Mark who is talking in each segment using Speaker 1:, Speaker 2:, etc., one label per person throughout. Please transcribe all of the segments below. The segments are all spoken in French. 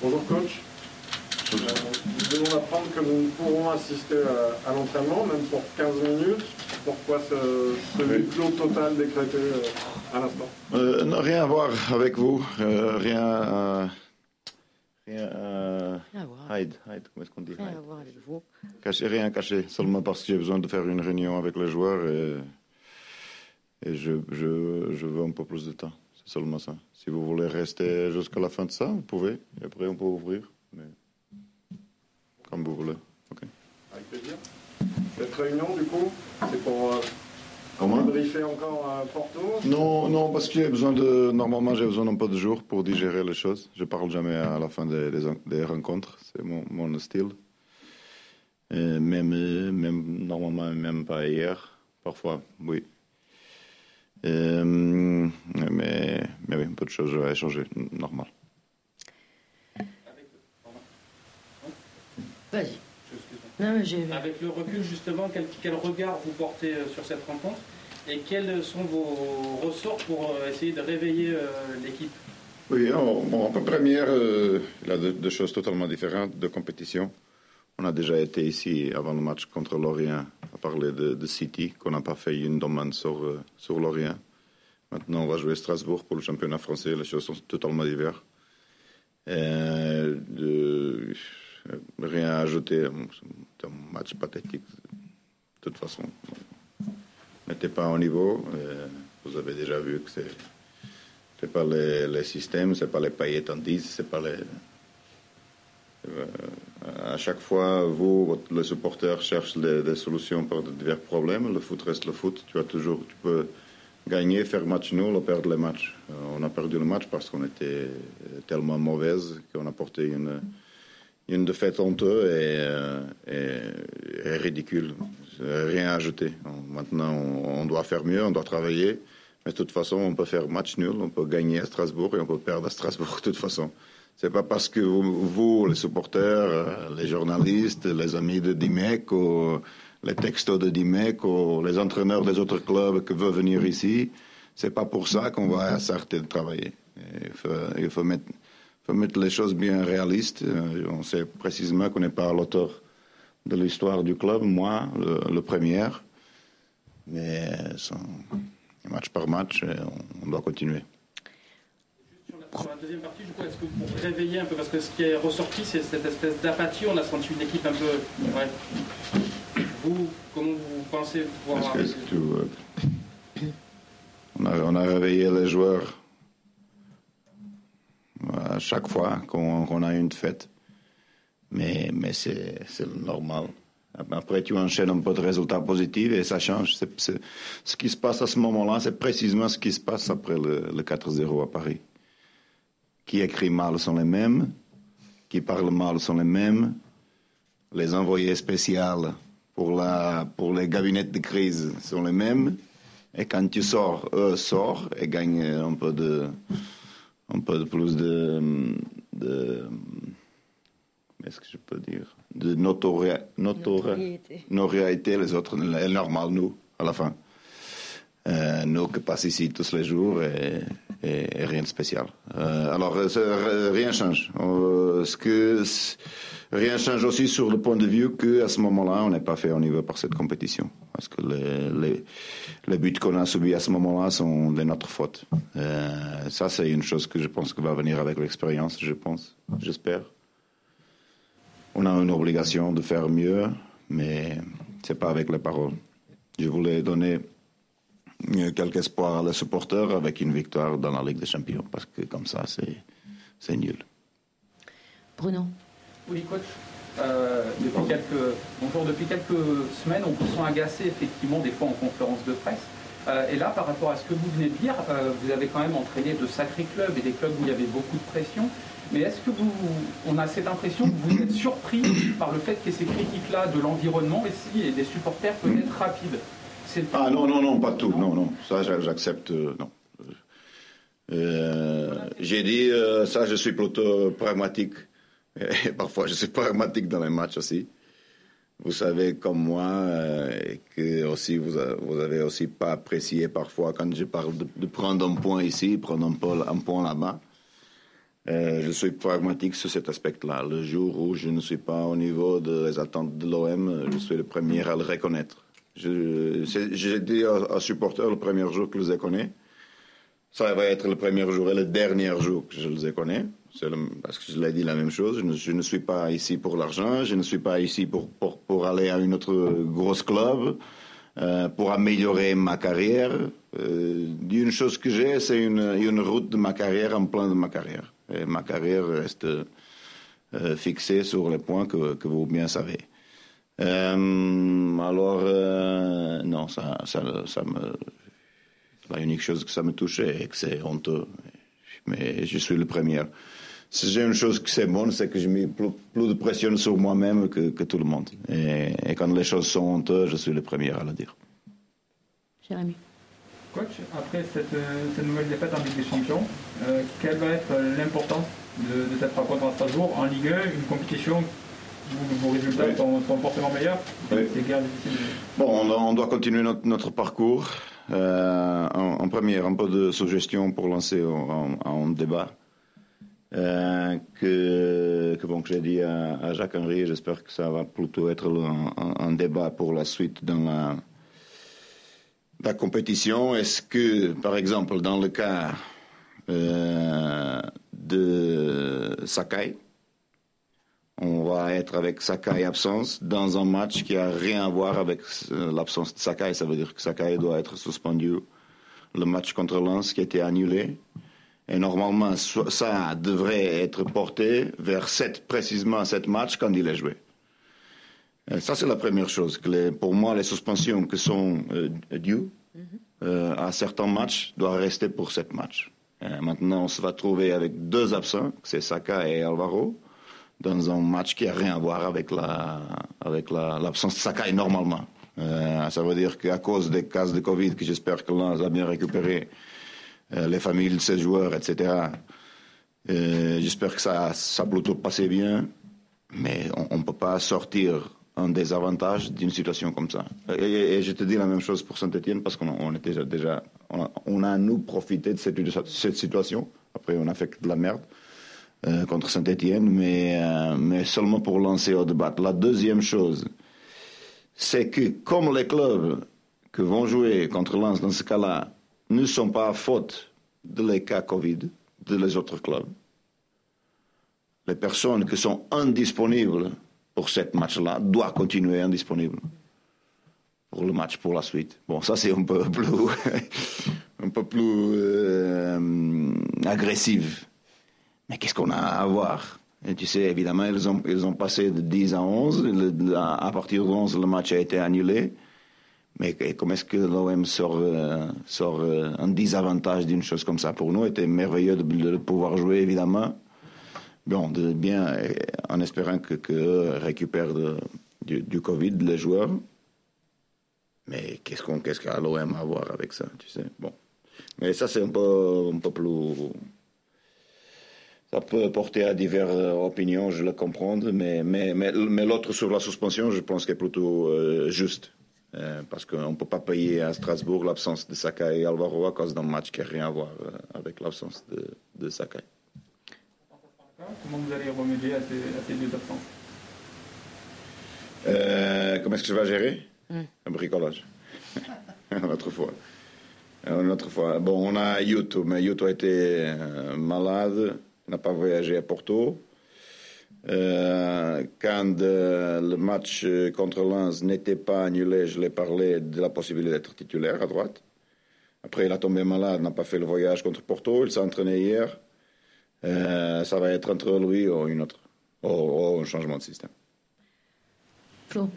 Speaker 1: Bonjour coach. Euh, nous devons apprendre que nous ne pourrons assister à, l'entraînement, même pour 15 minutes. Pourquoi ce, ce clos total décrété euh, à l'instant?
Speaker 2: Euh, Rien à voir avec vous. rien Rien à voir. Hide, hide, comment est-ce qu'on dit
Speaker 3: Rien à voir avec vous.
Speaker 2: Caché, rien caché, seulement parce que j'ai besoin de faire une réunion avec les joueurs et, et je, je, je veux un peu plus de temps. Seulement ça. Si vous voulez rester jusqu'à la fin de ça, vous pouvez. Et après, on peut ouvrir. Mais comme vous voulez.
Speaker 1: Ok. Avec plaisir. Cette réunion, du coup, c'est pour euh,
Speaker 2: Comment?
Speaker 1: briefer encore euh, Porto?
Speaker 2: Non, non, parce que j'ai besoin de. Normalement, j'ai besoin d'un peu de jours pour digérer les choses. Je parle jamais à la fin des, des, rencontres. C'est mon, mon, style. Et même, même, normalement, même pas hier. Parfois, oui. Euh, mais, mais oui, un peu de choses à échanger, normal.
Speaker 3: Vas-y.
Speaker 4: Avec le recul, justement, quel, quel, regard vous portez euh, sur cette rencontre et quels sont vos ressorts pour euh, essayer de réveiller l'équipe?
Speaker 2: Oui, en, première, il y a deux, choses totalement différentes de compétition. On a déjà été ici avant le match contre Lorient à parler de, City, qu'on n'a pas fait une demande sur, euh, sur Lorient. Maintenant, on va jouer Strasbourg pour le championnat français. Les choses sont totalement diverses. Euh, rien à ajouter. C'est un match pathétique. De toute façon, on n'était pas au niveau. Euh, vous avez déjà vu que c'est n'est pas les, les systèmes, c'est pas les paillettes en 10, c'est pas les euh, à chaque fois, vous, les supporters, cherchent des, solutions pour divers problèmes. Le foot reste le foot. Tu as toujours, tu peux gagner, faire match nul ou perdre le match. Euh, on a perdu le match parce qu'on était tellement mauvaise qu'on a porté une, une défaite honteuse et, et, ridicule. Rien à ajouter. Maintenant, on, doit faire mieux, on doit travailler. Mais de toute façon, on peut faire match nul, on peut gagner à Strasbourg et on peut perdre à Strasbourg de toute façon. C'est pas parce que vous, les supporters, euh, les journalistes, les amis de Dimec, ou les textos de Dimec, ou les entraîneurs des autres clubs qui veulent venir ici, c'est pas pour ça qu'on va s'arrêter de travailler. Il faut, mettre, mettre, les choses bien réalistes. Euh, on sait précisément qu'on n'est pas l'auteur de l'histoire du club, moi, le, premier. Mais match par match, on doit continuer
Speaker 4: sur la deuxième partie, je crois, est-ce que pour réveiller un peu, parce que ce qui est ressorti, c'est cette espèce d'apathie, on a senti une équipe un peu. Ouais. Vous, comment vous pensez pouvoir. Que
Speaker 2: euh, on, a, on a réveillé les joueurs à chaque fois qu'on a une fête. Mais, mais c'est normal. Après, tu enchaînes un peu de résultats positifs et ça change. ce qui se passe à ce moment-là, c'est précisément ce qui se passe après le, le 4-0 à Paris qui écrit mal sont les mêmes, qui parlent mal sont les mêmes, les envoyés spéciaux pour, la, pour les gabinets de crise sont les mêmes, et quand tu sors, eux sortent et gagnent un peu de, un peu de plus de, de est-ce que je peux dire, de notoriété. notoriété. les autres, est normal, nous, à la fin. Euh, nous qui passons ici tous les jours et, rien de spécial. Euh, alors, euh, rien change. ce que rien change aussi sur le point de vue qu'à ce moment-là, on n'est pas fait au niveau par cette compétition. Parce que les, les, buts qu'on a subis à ce moment-là sont de notre faute. ça, c'est une chose que je pense que va venir avec l'expérience, je pense, j'espère. On a une obligation de faire mieux, mais c'est pas avec les paroles. Je voulais donner quelques espoirs à les supporters avec une victoire dans la Ligue des Champions, parce que comme ça, c'est nul.
Speaker 3: Bruno
Speaker 4: Oui, coach. Euh, depuis, quelques, bonjour, depuis quelques semaines, on vous sent agacé effectivement des fois en conférence de presse. Euh, et là, par rapport à ce que vous venez de dire, euh, vous avez quand même entraîné de sacrés clubs et des clubs où il y avait beaucoup de pression. Mais est-ce que vous, on a cette impression que vous êtes surpris par le fait que ces critiques-là de l'environnement ici et des supporters peuvent être rapides?
Speaker 2: Ah non, non, non, pas tout. Non, non, ça j'accepte. Euh, non. Euh, j'ai dit, euh, ça je suis plutôt pragmatique. Et parfois je suis pragmatique dans les matchs aussi. Vous savez comme moi que aussi vous, vous avez aussi pas apprécié parfois quand je parle de, prendre un point ici, prendre un, point, un point là-bas. Je suis pragmatique sur cet aspect-là. Le jour où je ne suis pas au niveau des attentes de l'OM, je suis le premier à le reconnaître. J'ai dit aux supporters le premier jour que je les connais. Ça va être le premier jour et le dernier jour que je les connais. parce que je l'ai dit la même chose. Je ne, suis pas ici pour l'argent. Je ne suis pas ici pour, aller à une autre grosse club. Euh, pour améliorer ma carrière. Euh, une chose que j'ai, c'est une, route de ma carrière en plein de ma carrière. Et ma carrière reste euh, fixée sur les points que vous bien savez. Euh, alors, euh, non, ça, ça, ça me. La unique chose que ça me touchait et que c'est honteux. Mais je suis le premier. Si j'ai une chose que c'est bonne, c'est que je mets plus, plus, de pression sur moi-même que, que, tout le monde. Et, et, quand les choses sont honteuses, je suis le premier à le dire.
Speaker 3: Jérémy.
Speaker 5: Coach, après cette, cette, nouvelle défaite en Ligue des Champions, euh, quelle va être l'importance de, de, cette rencontre à Strasbourg en Ligue 1, une compétition vos résultats oui. sont, sont, forcément meilleurs
Speaker 2: oui. Bon, on, on, doit continuer notre, notre parcours. Euh, en, en, première, un peu de suggestion pour lancer un débat. Euh, que, que, bon, que j'ai dit à, à Jacques Henry, j'espère que ça va plutôt être un, un, un, débat pour la suite dans la, la compétition. Est-ce que, par exemple, dans le cas euh, de Sakai, on va être avec Sakai absence dans un match qui a rien à voir avec l'absence de Sakai. Ça veut dire que Sakai doit être suspendu. Le match contre Lens qui a été annulé. Et normalement, ça devrait être porté vers 7, précisément 7 matchs quand il est joué. Et ça, c'est la première chose. Que les, pour moi, les suspensions qui sont euh, dues mm -hmm. euh, à certains matchs doivent rester pour 7 matchs. Et maintenant, on se va trouver avec deux absents, c'est Saka et Alvaro, dans un match qui n'a rien à voir avec la, avec l'absence de Sakai normalement. Euh, ça veut dire qu'à cause des cas de Covid, que j'espère que l'on a bien récupéré, euh, les familles de ces joueurs, etc. Euh, j'espère que ça, ça a plutôt passé bien, mais on ne peut pas sortir un désavantage d'une situation comme ça. Et, je te dis la même chose pour Saint-Etienne, parce qu'on on déjà, on a, on a, nous profité de cette situation. Après, on a fait de la merde. Euh, contre Saint-Etienne, mais, euh, mais seulement pour lancer au débat. La deuxième chose, c'est que comme les clubs qui vont jouer contre Lens dans ce cas-là ne sont pas à faute de les cas Covid de les autres clubs, les personnes qui sont indisponibles pour ce match-là doivent continuer indisponibles pour le match pour la suite. Bon, ça c'est un peu plus, un peu plus euh, agressif mais qu'est-ce qu'on a à voir? Et Tu sais, évidemment, ils ont, ils ont passé de 10 à 11. Le, à partir de 11, le match a été annulé. Mais comment est-ce que l'OM sort, euh, sort euh, un désavantage d'une chose comme ça Pour nous, c'était merveilleux de, pouvoir jouer, évidemment. Bon, bien, en espérant que, que récupèrent du, du, Covid les joueurs. Mais qu'est-ce qu'on, qu'est-ce qu'a l'OM à voir avec ça, tu sais? Bon. Mais ça, c'est un peu, un peu plus ça peut porter à diverses opinions, je le comprends, mais, mais, mais, mais l'autre sur la suspension, je pense qu'elle est plutôt euh, juste. Euh, parce qu'on ne peut pas payer à Strasbourg l'absence de Sakai et Alvaro à cause d'un match qui n'a rien à voir euh, avec l'absence de, de Sakai.
Speaker 5: Comment vous allez remédier à ces, deux absences?
Speaker 2: Comment est-ce que je vais gérer? Mm. Un bricolage. Une autre fois. Une autre fois. Bon, on a Yuto, mais Yuto a été malade n'a pas voyagé à Porto. Euh, quand euh, le match contre Lens n'était pas annulé, je l'ai parlé de la possibilité d'être titulaire à droite. Après, il a tombé malade, n'a pas fait le voyage contre Porto. Il s'est entraîné hier. Euh, ça va être entre lui ou une autre, ou, ou un changement de système.
Speaker 3: Flo.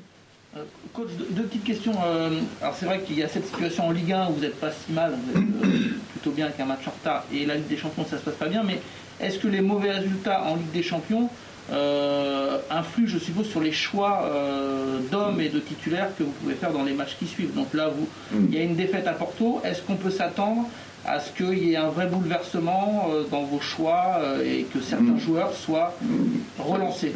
Speaker 6: Euh, coach, deux, petites questions. Euh, alors c'est vrai qu'il y a cette situation en Ligue 1 où vous n'êtes pas si mal, vous êtes euh, plutôt bien avec un match en retard, et la Ligue des Champions ça se passe pas bien, mais est-ce que les mauvais résultats en Ligue des Champions euh, influent, je suppose, sur les choix euh, d'hommes et de titulaires que vous pouvez faire dans les matchs qui suivent? Donc là, vous, mm. il y a une défaite à Porto. Est-ce qu'on peut s'attendre à ce qu'il y ait un vrai bouleversement euh, dans vos choix et que certains mmh. joueurs soient relancés?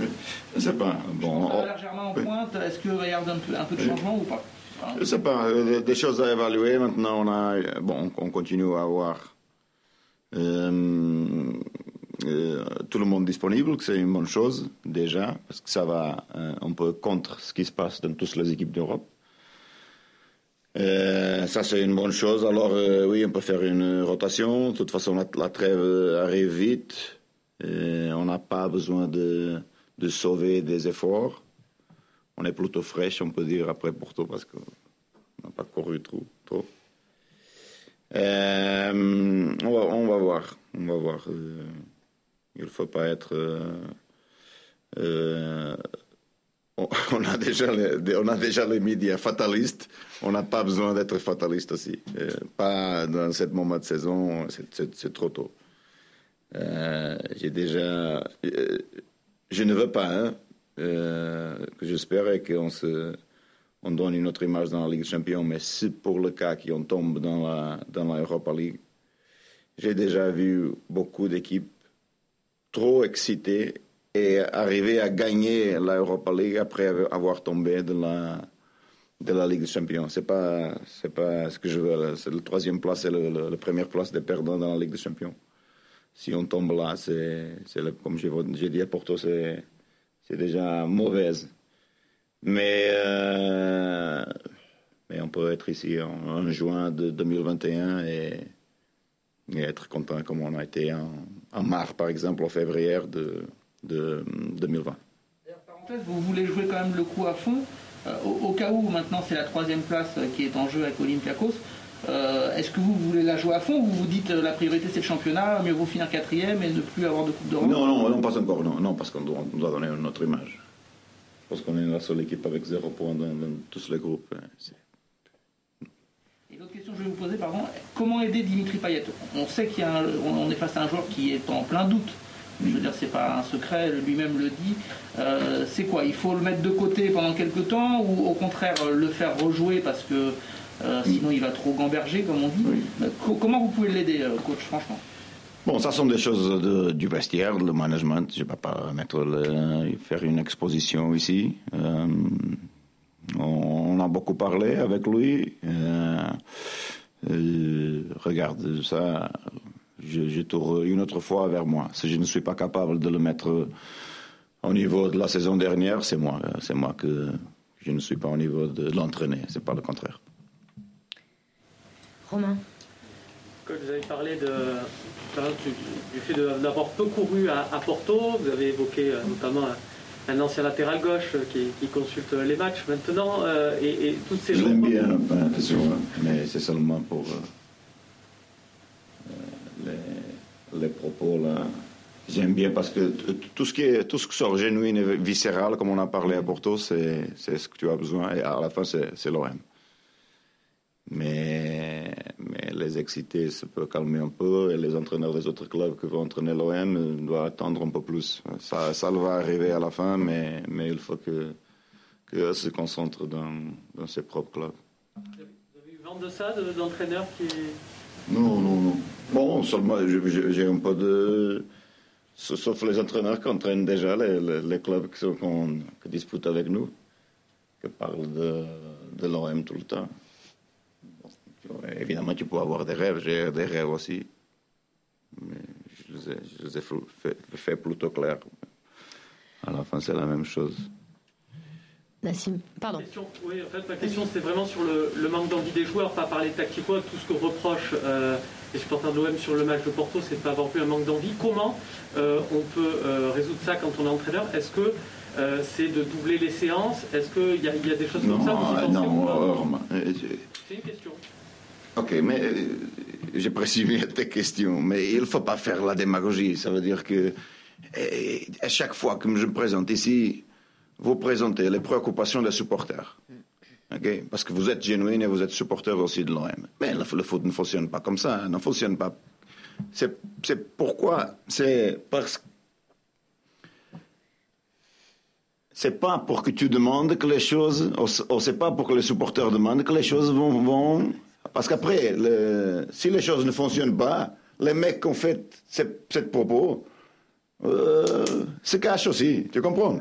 Speaker 2: Je ne sais pas. Bon,
Speaker 6: on... Germain en pointe, est-ce qu'il va y avoir un peu, un peu de changement ou pas?
Speaker 2: Je ne sais pas. Des choses à évaluer. Maintenant, on, a, bon, on continue à avoir euh, tout le monde disponible, que c'est une bonne chose déjà, parce que ça va un peu contre ce qui se passe dans toutes les équipes d'Europe. ça, c'est une bonne chose. Alors, oui, on peut faire une rotation. De toute façon, la, trêve arrive vite. on n'a pas besoin de, sauver des efforts. On est plutôt fraîche, on peut dire, après Porto, parce qu'on n'a pas couru trop. Euh, on, va, voir. On va voir. Euh, il ne faut pas être. Euh, on, a déjà les, on a déjà les médias fatalistes. On n'a pas besoin d'être fataliste aussi. pas dans ce moment de saison. C'est trop tôt. J'ai déjà. je ne veux pas. Hein, que j'espère qu'on se on donne une autre image dans la Ligue des Champions, mais si pour le cas qu'on tombe dans la, dans Europa League, j'ai déjà vu beaucoup d'équipes trop excitées et arriver à gagner la Europa League après avoir tombé de la, de la Ligue des Champions. C'est pas, c'est pas ce que je veux. C'est la troisième place, c'est la première place des perdants dans la Ligue des Champions. Si on tombe là, c'est, comme j'ai dit à Porto, c'est, c'est déjà mauvaise. Mais, euh, mais on peut être ici en, juin de 2021 et, être content comme on a été en, mars, par exemple, en février de, de 2020.
Speaker 6: Parenthèse, vous voulez jouer quand même le coup à fond. Euh, au, cas où maintenant c'est la troisième place qui est en jeu avec Olympiakos, euh, est-ce que vous voulez la jouer à fond ou vous dites la priorité c'est le championnat, mieux vaut finir quatrième et ne plus avoir de Coupe d'Europe?
Speaker 2: Non, non, non, pas encore, non, non parce qu'on doit, doit donner notre image parce qu'on est la seule équipe avec zéro point dans, tous les groupes. Hein,
Speaker 6: Et l'autre question que je vais vous poser, pardon, comment aider Dimitri Payet? On sait qu'on est face à un joueur qui est en plein doute. Je veux dire, c'est pas un secret, lui-même le dit. Euh, c'est quoi? Il faut le mettre de côté pendant quelques temps ou au contraire le faire rejouer parce que euh, sinon il va trop gamberger, comme on dit? Comment vous pouvez l'aider, euh, coach, franchement?
Speaker 2: Bon, ça sont des choses du vestiaire, le management. Je ne vais pas mettre faire une exposition ici. Euh, on, a beaucoup parlé avec lui. Euh, euh, regarde, ça, je, je, tourne une autre fois vers moi. Si je ne suis pas capable de le mettre au niveau de la saison dernière, c'est moi. C'est moi que je ne suis pas au niveau de l'entraîner. C'est pas le contraire.
Speaker 3: Romain.
Speaker 7: vous avez parlé de, du, fait d'avoir peu couru à, Porto. Vous avez évoqué euh, notamment un, ancien latéral gauche euh, qui, consulte les matchs maintenant. Euh, et, toutes ces
Speaker 2: Je l'aime bien, mais c'est seulement pour les, propos là. J'aime bien parce que tout ce, qui est, tout ce qui sort genuine et viscéral, comme on a parlé à Porto, c'est ce que tu as besoin. Et à la fin, c'est l'OM. Mais les excités se peut calmer un peu et les entraîneurs des autres clubs qui vont entraîner l'OM doivent attendre un peu plus. Ça, ça va arriver à la fin, mais, mais il faut que, que se concentrent dans, dans ses propres clubs.
Speaker 7: Vous avez eu vent de ça, d'entraîneurs qui.
Speaker 2: Non, non, non. Bon, seulement j'ai un peu de. Sauf les entraîneurs qui entraînent déjà les, les, clubs qui, qui, disputent avec nous, qui parlent de, de l'OM tout le temps. Évidemment, tu peux avoir des rêves, j'ai des rêves aussi. Mais je les ai, fait, plutôt clair. À la fin, c'est la même chose.
Speaker 3: Nassim, pardon.
Speaker 7: oui, en fait, ma question, c'était vraiment sur le, manque d'envie des joueurs, pas parler tactiquement. Tout ce que reprochent euh, les supporters de l'OM sur le match de Porto, c'est de pas avoir vu un manque d'envie. Comment euh, on peut euh, résoudre ça quand on est entraîneur? Est-ce que c'est de doubler les séances? Est-ce qu'il y, y, a des choses comme ça
Speaker 2: Non,
Speaker 7: c'est une question.
Speaker 2: Ok, mais euh, j'ai précisé tes questions, mais il ne faut pas faire la démagogie. Ça veut dire que euh, à chaque fois que je me présente ici, vous présentez les préoccupations des supporters. Okay? Parce que vous êtes genuine et vous êtes supporter aussi de l'OM. Mais le, foot ne fonctionne pas comme ça, ne fonctionne pas. C'est pourquoi, c'est parce que c'est pas pour que tu demandes que les choses, ou c'est pas pour que les supporters demandent que les choses vont, vont parce qu'après, le, si les choses ne fonctionnent pas, les mecs qui ont fait cette, propos euh, se cachent aussi, tu comprends?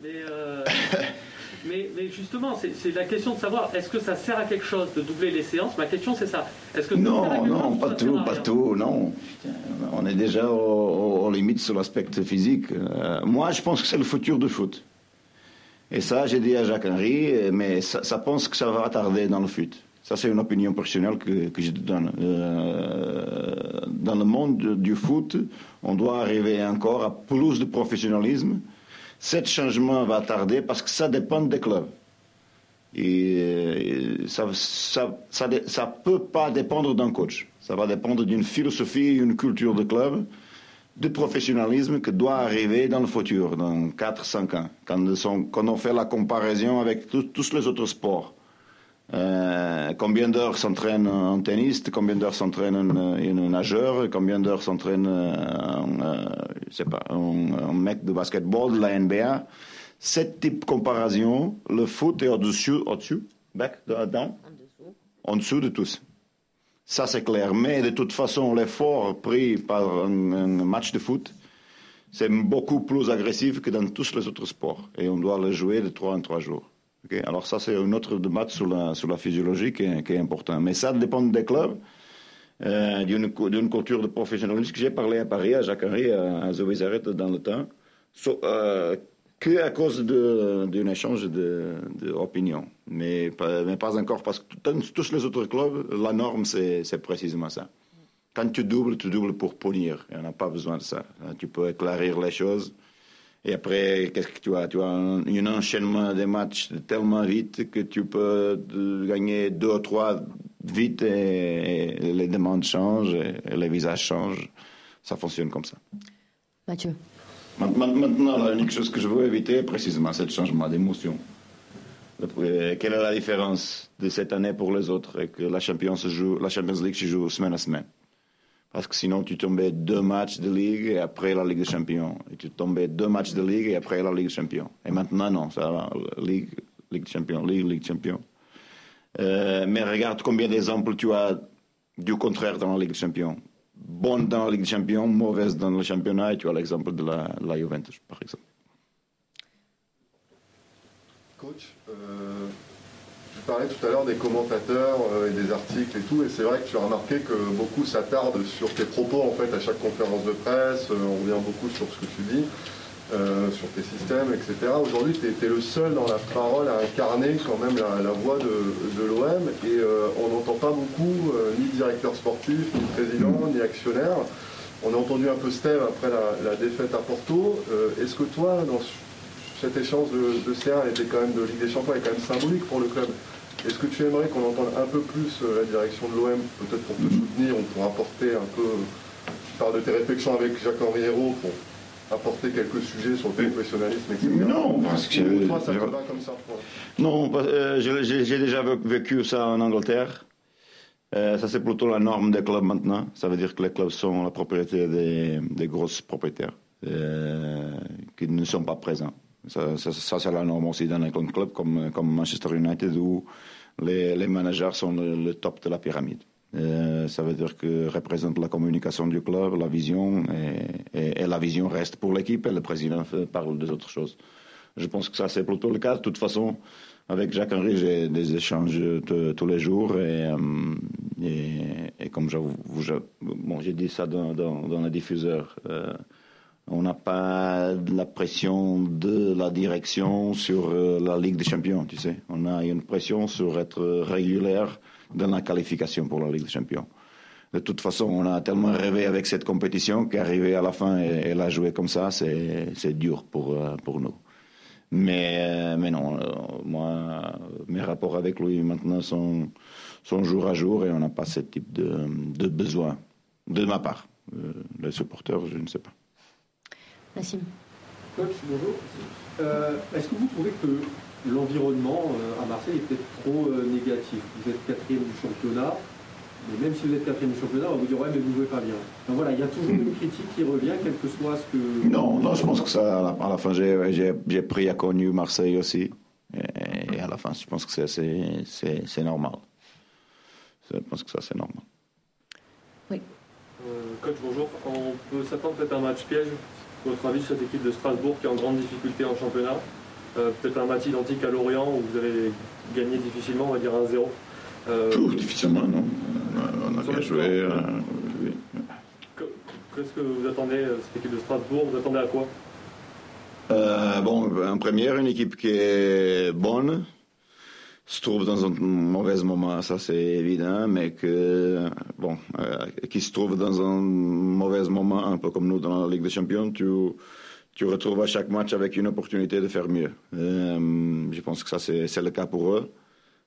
Speaker 7: Mais, euh, mais mais, mais justement, c'est la question de savoir est-ce que ça sert à quelque chose de doubler les séances? Ma question, c'est ça. Est-ce que
Speaker 2: non, non, pas tout, pas tout, non. On est déjà aux, limites sur l'aspect physique. Euh, moi, je pense que c'est le futur du foot. Et ça, j'ai dit à Jacques Henry, mais ça, ça, pense que ça va tarder dans le foot. Ça, c'est une opinion personnelle que, que je te donne. Euh, dans le monde du foot, on doit arriver encore à plus de professionnalisme. Ce changement va tarder parce que ça dépend des clubs. Et ça ne ça, ça, ça, peut pas dépendre d'un coach. Ça va dépendre d'une philosophie, une culture de club, de professionnalisme qui doit arriver dans le futur, dans 4-5 ans, quand, on fait la comparaison avec tous les autres sports. Euh, combien d'heures s'entraîne un tennis, combien d'heures s'entraîne un, un, nageur, combien d'heures s'entraîne un, euh, sais pas, un, mec de basketball de la NBA. Cette type de comparaison, le foot est au-dessus, au-dessus, back, down, en dessous de tous. Ça, c'est clair. Mais de toute façon, l'effort pris par un, match de foot, c'est beaucoup plus agressif que dans tous les autres sports. Et on doit le jouer de trois en trois jours. Alors ça, c'est une autre débat sur la, sur la physiologie qui est, qui important. Mais ça dépend des clubs, euh, d'une, culture de professionnalisme. J'ai parlé à Paris, à Jacques Henry, à, à Zoé Zaret dans le temps, so, euh, que à cause d'un échange d'opinions. Mais, mais pas encore, parce que tous les autres clubs, la norme, c'est, précisément ça. Quand tu doubles, tu doubles pour punir. Et on n'a pas besoin de ça. Tu peux éclairer les choses. Et après, qu'est-ce que tu as? Tu as un, enchaînement des matchs tellement vite que tu peux gagner deux ou trois vite et, les demandes changent et, les visages changent. Ça fonctionne comme ça.
Speaker 3: Mathieu.
Speaker 2: Maintenant, la unique chose que je veux éviter, précisément, c'est le changement d'émotion. Quelle est la différence de cette année pour les autres et que la Champions, joue, la Champions League se joue semaine à semaine? Parce que sinon, tu tombais deux matchs de Ligue et après la Ligue des Champions. Et tu tombais deux matchs de Ligue et après la Ligue des Champions. Et maintenant, non, ça va, Ligue, Ligue des Champions, Ligue, Ligue des Champions. Euh, mais regarde combien d'exemples tu as du contraire dans la Ligue des Champions. Bonne dans la Ligue des Champions, mauvaise dans le championnat, et tu as l'exemple de la, la Juventus, par exemple.
Speaker 8: Coach, euh, parlais tout à l'heure des commentateurs euh, et des articles et tout, et c'est vrai que tu as remarqué que beaucoup s'attardent sur tes propos en fait à chaque conférence de presse, euh, on revient beaucoup sur ce que tu dis, euh, sur tes systèmes, etc. Aujourd'hui, tu es, le seul dans la parole à incarner quand même la, voix de, l'OM, et on n'entend pas beaucoup ni directeur sportif, ni président, ni actionnaire. On a entendu un peu Steve après la, défaite à Porto. Est-ce que toi, dans cet échange de, de C1 était quand même de Ligue des Champions est quand même symbolique pour le club. Est-ce que tu aimerais qu'on entende un peu plus euh, la direction de l'OM, peut-être pour te soutenir, on pourra apporter un peu, tu parles de tes réflexions avec Jacques-Henri Hérault pour apporter quelques sujets sur le professionnalisme, etc.
Speaker 2: Non, parce que...
Speaker 8: Toi, ça te va comme ça
Speaker 2: Non, euh, j'ai déjà vécu ça en Angleterre. Euh, ça, c'est plutôt la norme des clubs maintenant. Ça veut dire que les clubs sont la propriété des, des grosses propriétaires qui ne sont pas présents. Ça, c'est la norme aussi dans un club comme, comme Manchester United où les, managers sont le, top de la pyramide. Euh, ça veut dire que représente la communication du club, la vision, et, la vision reste pour l'équipe et le président parle des autres choses. Je pense que ça c'est plutôt le cas. De toute façon, avec Jacques Henry, j'ai des échanges tous les jours et, euh, comme j'ai dit ça dans, dans, dans le diffuseur. Euh, on n'a pas la pression de la direction sur euh, la Ligue des Champions, tu sais. On a une pression sur être régulière dans la qualification pour la Ligue des Champions. De toute façon, on a tellement rêvé avec cette compétition qu'arriver à la fin et, la jouer comme ça, c'est dur pour, euh, pour nous. Mais, euh, mais non, moi, mes rapports avec lui maintenant sont, sont jour à jour et on n'a pas ce type de, de besoin de ma part. les supporters, je ne sais pas.
Speaker 3: Coach,
Speaker 7: bonjour. Euh, est-ce que vous trouvez que l'environnement euh, à Marseille est peut-être trop euh, négatif? Vous êtes quatrième du championnat, mais même si vous êtes quatrième du championnat, on va vous dire ouais mais vous ne jouez pas bien. Donc voilà, il y a toujours une critique qui revient, quel que soit ce que.
Speaker 2: Non, non, je pense que ça, à la, fin, j'ai pris à connu Marseille aussi. Et, à la fin, je pense que c'est normal. Je pense que ça, c'est normal.
Speaker 3: Oui.
Speaker 7: coach, bonjour. On peut s'attendre peut-être à un match piège? Votre avis sur cette équipe de Strasbourg qui est en grande difficulté en championnat euh, peut-être un match identique à Lorient où vous avez gagné difficilement, on va dire 1-0. Euh,
Speaker 2: Tout, difficilement, non. On a, bien joué. euh, oui.
Speaker 7: Qu'est-ce que vous attendez, euh, cette équipe de Strasbourg? Vous attendez à quoi?
Speaker 2: Euh, bon, en première, une équipe qui est bonne, se trouve dans un mauvais moment, ça c'est évident, mais que, bon, euh, qui se trouve dans un mauvais moment, un peu comme nous dans la Ligue des Champions, tu, tu retrouves à chaque match avec une opportunité de faire mieux. Euh, je pense que ça c'est le cas pour eux.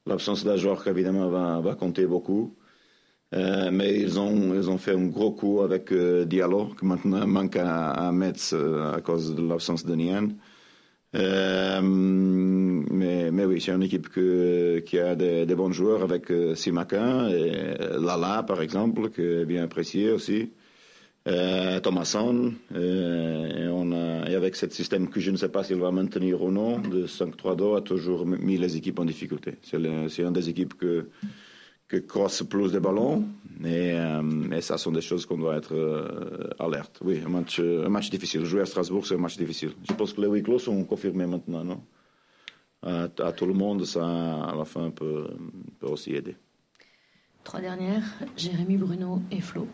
Speaker 2: L'absence d'un joueur évidemment va, va compter beaucoup. Euh, mais ils ont, ils ont fait un gros coup avec Diallo, qui maintenant manque à, à Metz à cause de l'absence de Nian. Euh, mais, oui, c'est une équipe qui a des, bons joueurs avec euh, Simakin et Lala, par exemple, qui est bien apprécié aussi. Euh, Thomasson. euh, et, avec ce système que je ne sais pas s'il va maintenir ou non, de 5-3-2, a toujours mis les équipes en difficulté. C'est c'est une des équipes que que crosse plus de ballons. Et, euh, et ça sont des choses qu'on doit être euh, alerte. Oui, un match, euh, un match difficile. Jouer à Strasbourg, c'est un match difficile. Je pense que les huis clos sont confirmés maintenant, non? À, à tout le monde, ça, à la fin, peut, peut aussi aider.
Speaker 3: Trois dernières, Jérémy, Bruno et Flo.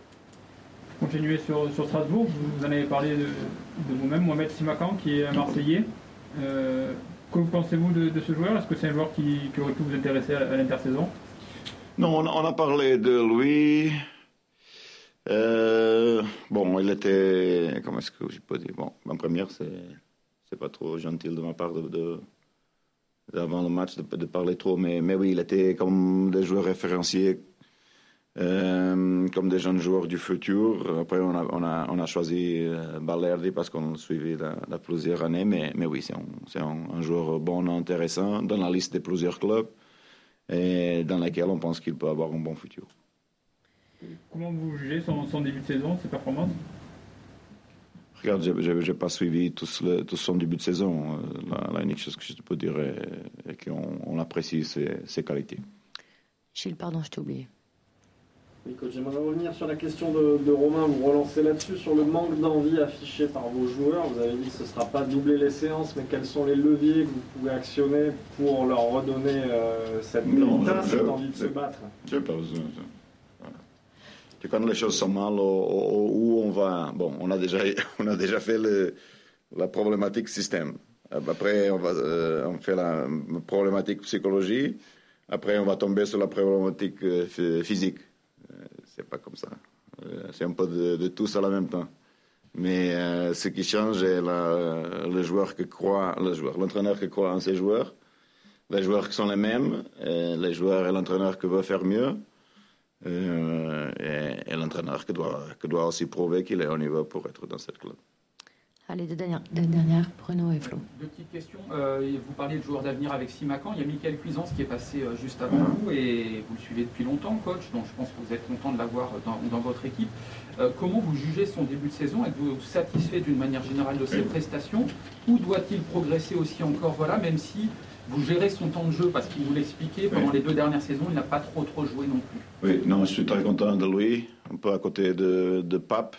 Speaker 5: Continuez sur, sur Strasbourg, vous en avez parlé de, de vous-même, Mohamed Simakan, qui est un Marseillais. Euh, que pensez-vous de, de ce joueur? Est-ce que c'est un joueur qui, qui aurait pu vous intéresser à, à l'intersaison?
Speaker 2: Non, on, a parlé de lui. Euh, bon, il était. Comment est-ce que je peux dire? Bon, en première, c'est, c'est pas trop gentil de ma part de, de- avant le match de, parler trop, mais, mais oui, il était comme des joueurs référenciés, euh, comme des jeunes joueurs du futur. Après, on a, on a, on a choisi euh, Balerdi parce qu'on le suivait dans, dans plusieurs années, mais, mais oui, c'est, un, c'est un, un joueur bon, intéressant, dans la liste de plusieurs clubs et dans laquelle on pense qu'il peut avoir un bon futur.
Speaker 5: Comment vous jugez son, son début de saison, ses performances?
Speaker 2: Regarde, je n'ai pas suivi tout, le- tout son début de saison. Euh, La, la unique chose que je peux dire est, est qu'on on apprécie ses, ses qualités.
Speaker 3: Gilles, pardon, je t'ai oublié.
Speaker 1: Oui, coach, j'aimerais revenir sur la question de, de Romain, vous relancez là-dessus, sur le manque d'envie affiché par vos joueurs. Vous avez dit que ce ne sera pas doubler les séances, mais quels sont les leviers que vous pouvez actionner pour leur redonner euh, cette
Speaker 2: Non, je-
Speaker 1: cette envie de se battre?
Speaker 2: Je pas besoin. Voilà. Que quand les choses sont mal, où on va. Bon, on a déjà, on a déjà fait le, la problématique système. Après, on, va, euh, on fait la problématique psychologie. Après, on va tomber sur la problématique euh, phy- physique. Euh, c'est pas comme ça. Euh, c'est un peu de, tous à la même temps. Mais euh, ce qui change est le joueur que croit, le joueur, l'entraîneur qui croit en ses joueurs, les joueurs qui sont les mêmes, et les joueurs et l'entraîneur qui veut faire mieux, euh, et, et l'entraîneur qui doit, qui doit aussi prouver qu'il est au niveau pour être dans cette club.
Speaker 3: Allez, deux dernières, deux dernières Bruno et Flo.
Speaker 4: Deux petites questions. Euh, vous parliez de joueurs d'avenir avec Simacan. Il y a Michael Cuisance qui est passé euh, juste avant vous et vous le suivez depuis longtemps, coach. Donc je pense que vous êtes content de l'avoir dans, dans votre équipe. Euh, comment vous jugez son début de saison? Êtes-vous satisfait d'une manière générale de ses prestations? Ou doit-il progresser aussi encore? Voilà, même si vous gérez son temps de jeu, parce qu'il vous l'expliquait, pendant
Speaker 2: Oui.
Speaker 4: les deux dernières saisons, il n'a pas trop trop joué non plus.
Speaker 2: Oui, non, je suis très content de lui, un peu à côté de, de Pape.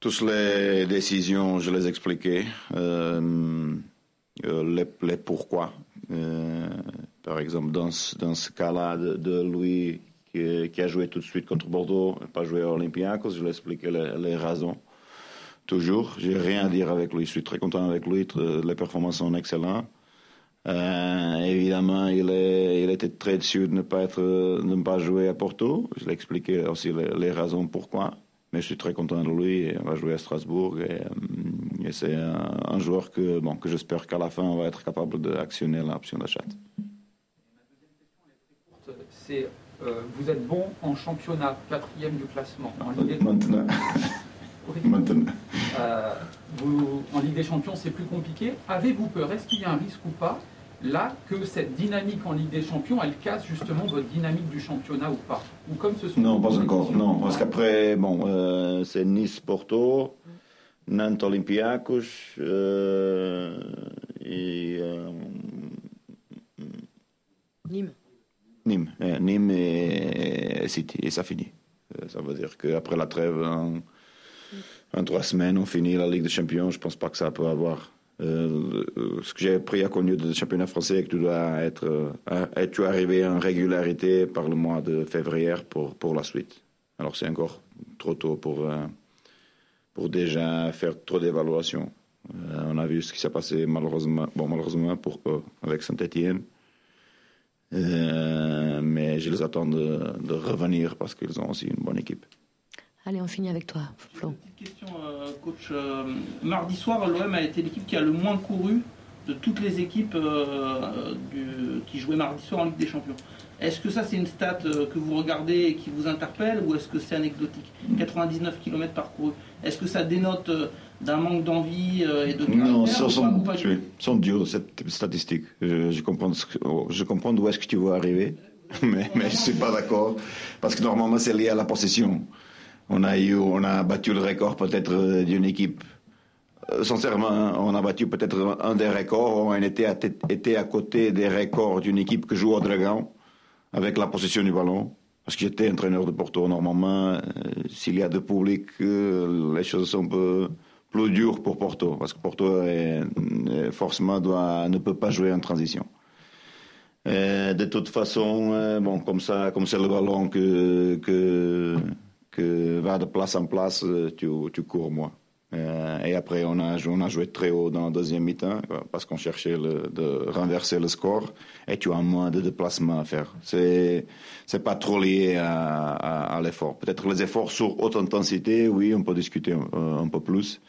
Speaker 2: Toutes les décisions, je les expliquais, euh, euh, les, pourquoi. Euh, par exemple, dans, ce- cas-là de, lui qui, a joué tout de suite contre Bordeaux, pas joué à Olympiakos, je lui ai expliqué les, raisons. Toujours, j'ai rien à dire avec lui. Je suis très content avec lui. Les performances sont excellentes. Évidemment, il, est, il était très déçu de ne pas, être, de ne pas jouer à Porto. Je l'ai expliqué aussi les raisons pourquoi. Mais je suis très content de lui. On va jouer à Strasbourg. Et, euh, et c'est un, un joueur que, bon, que j'espère qu'à la fin, on va être capable d'actionner l'option d'achat.
Speaker 4: C'est euh, vous êtes bon en championnat, quatrième du classement. En Ligue des,
Speaker 2: Maintenant.
Speaker 4: Oui.
Speaker 2: Maintenant.
Speaker 4: Euh, vous- en Ligue des Champions, c'est plus compliqué. Avez-vous peur? Est-ce qu'il y a un risque ou pas? Là que cette dynamique en Ligue des Champions, elle casse justement votre dynamique du championnat ou pas Ou comme ce sont
Speaker 2: Non, pas encore. Non, parce qu'après, bon, euh, c'est Nice-Porto, Nantes-Olympiakos, euh, et euh,
Speaker 3: Nîmes.
Speaker 2: Nîmes, Nîmes et, et City, et ça finit. Ça veut dire qu'après la trêve, en, en trois semaines, on finit la Ligue des Champions. Je pense pas que ça peut avoir euh, ce que j'ai appris à connu de championnat français, que tu dois être, euh, tu arrivé en régularité par le mois de février pour, pour la suite. Alors c'est encore trop tôt pour, euh, pour déjà faire trop d'évaluation. on a vu ce qui s'est passé malheureusement, bon, malheureusement avec Saint-Etienne. mais je les attends de revenir parce qu'ils ont aussi une bonne équipe.
Speaker 3: Allez, on finit avec toi, Flo.
Speaker 6: Petite question, euh, coach. Euh, mardi soir, l'OM a été l'équipe qui a le moins couru de toutes les équipes euh, qui jouaient mardi soir en Ligue des Champions. Est-ce que ça, c'est une stat que vous regardez et qui vous interpelle ou est-ce que c'est anecdotique? 99 km parcourus. Est-ce que ça dénote d'un manque d'envie et de
Speaker 2: Non, ce sont, sont dures, cette statistique. Je, comprends, je comprends d'où est-ce que tu veux arriver, mais, mais je ne suis pas d'accord. Parce que normalement, c'est lié à la possession on a battu le record peut-être euh, d'une équipe. Euh, sincèrement, hein, on a battu peut-être un des records. On était à, côté des records d'une équipe que joue au Dragon avec la possession du ballon. Parce que j'étais entraîneur de Porto. Normalement, euh, s'il y a de public, les choses sont un peu plus dures pour Porto. Parce que Porto, forcément, ne peut pas jouer en transition. de toute façon, bon, comme ça, comme c'est le ballon que va de place en place, euh, tu, cours moins. Euh, et après, on a, joué très haut dans la deuxième mi-temps parce qu'on cherchait de renverser le score et tu as moins de déplacements à faire. C'est, c'est pas trop lié à, l'effort. Peut-être les efforts sur haute intensité, oui, on peut discuter un, un peu plus.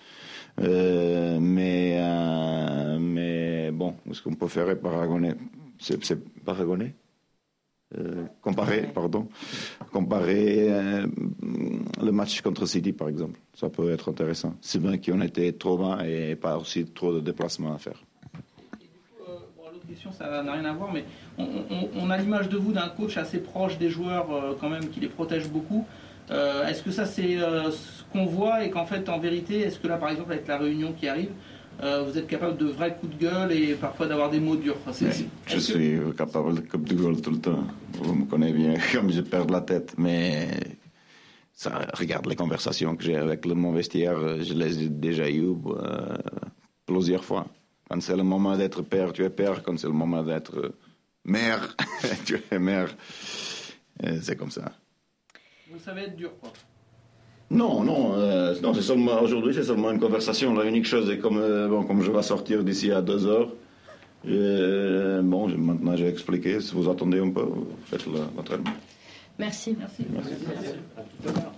Speaker 2: Euh, mais, euh, mais bon, ce qu'on peut faire est paragonner. C'est, c'est paragonner? Euh, comparer, pardon, comparer euh, le match contre City, par exemple. Ça peut être intéressant. C'est bien qu'on était trop bas et pas aussi trop de déplacements à faire.
Speaker 6: Euh, l'autre question, ça n'a rien à voir, mais on, a l'image de vous d'un coach assez proche des joueurs, quand même, qui les protège beaucoup. est-ce que ça, c'est ce qu'on voit et qu'en fait, en vérité, est-ce que là, par exemple, avec la réunion qui arrive, euh, vous êtes capable de vrais coups de gueule et parfois d'avoir des mots durs.
Speaker 2: je suis capable de coups de gueule tout le temps. Vous me connaissez bien, comme je perds la tête. Mais ça, regarde les conversations que j'ai avec le, mon vestiaire, je les ai déjà eues euh, plusieurs fois. Quand c'est le moment d'être père, tu es père. Quand c'est le moment d'être mère, tu es mère. C'est comme ça.
Speaker 6: Vous savez être dur, quoi.
Speaker 2: Non, non, euh, non c'est seulement aujourd'hui, c'est seulement une conversation. La unique chose est comme, euh, bon, comme je vais sortir d'ici à deux heures. Euh, bon, maintenant j'ai expliqué. Si vous attendez un peu, faites l'entraînement.
Speaker 3: Merci.
Speaker 6: Merci. Merci. Merci.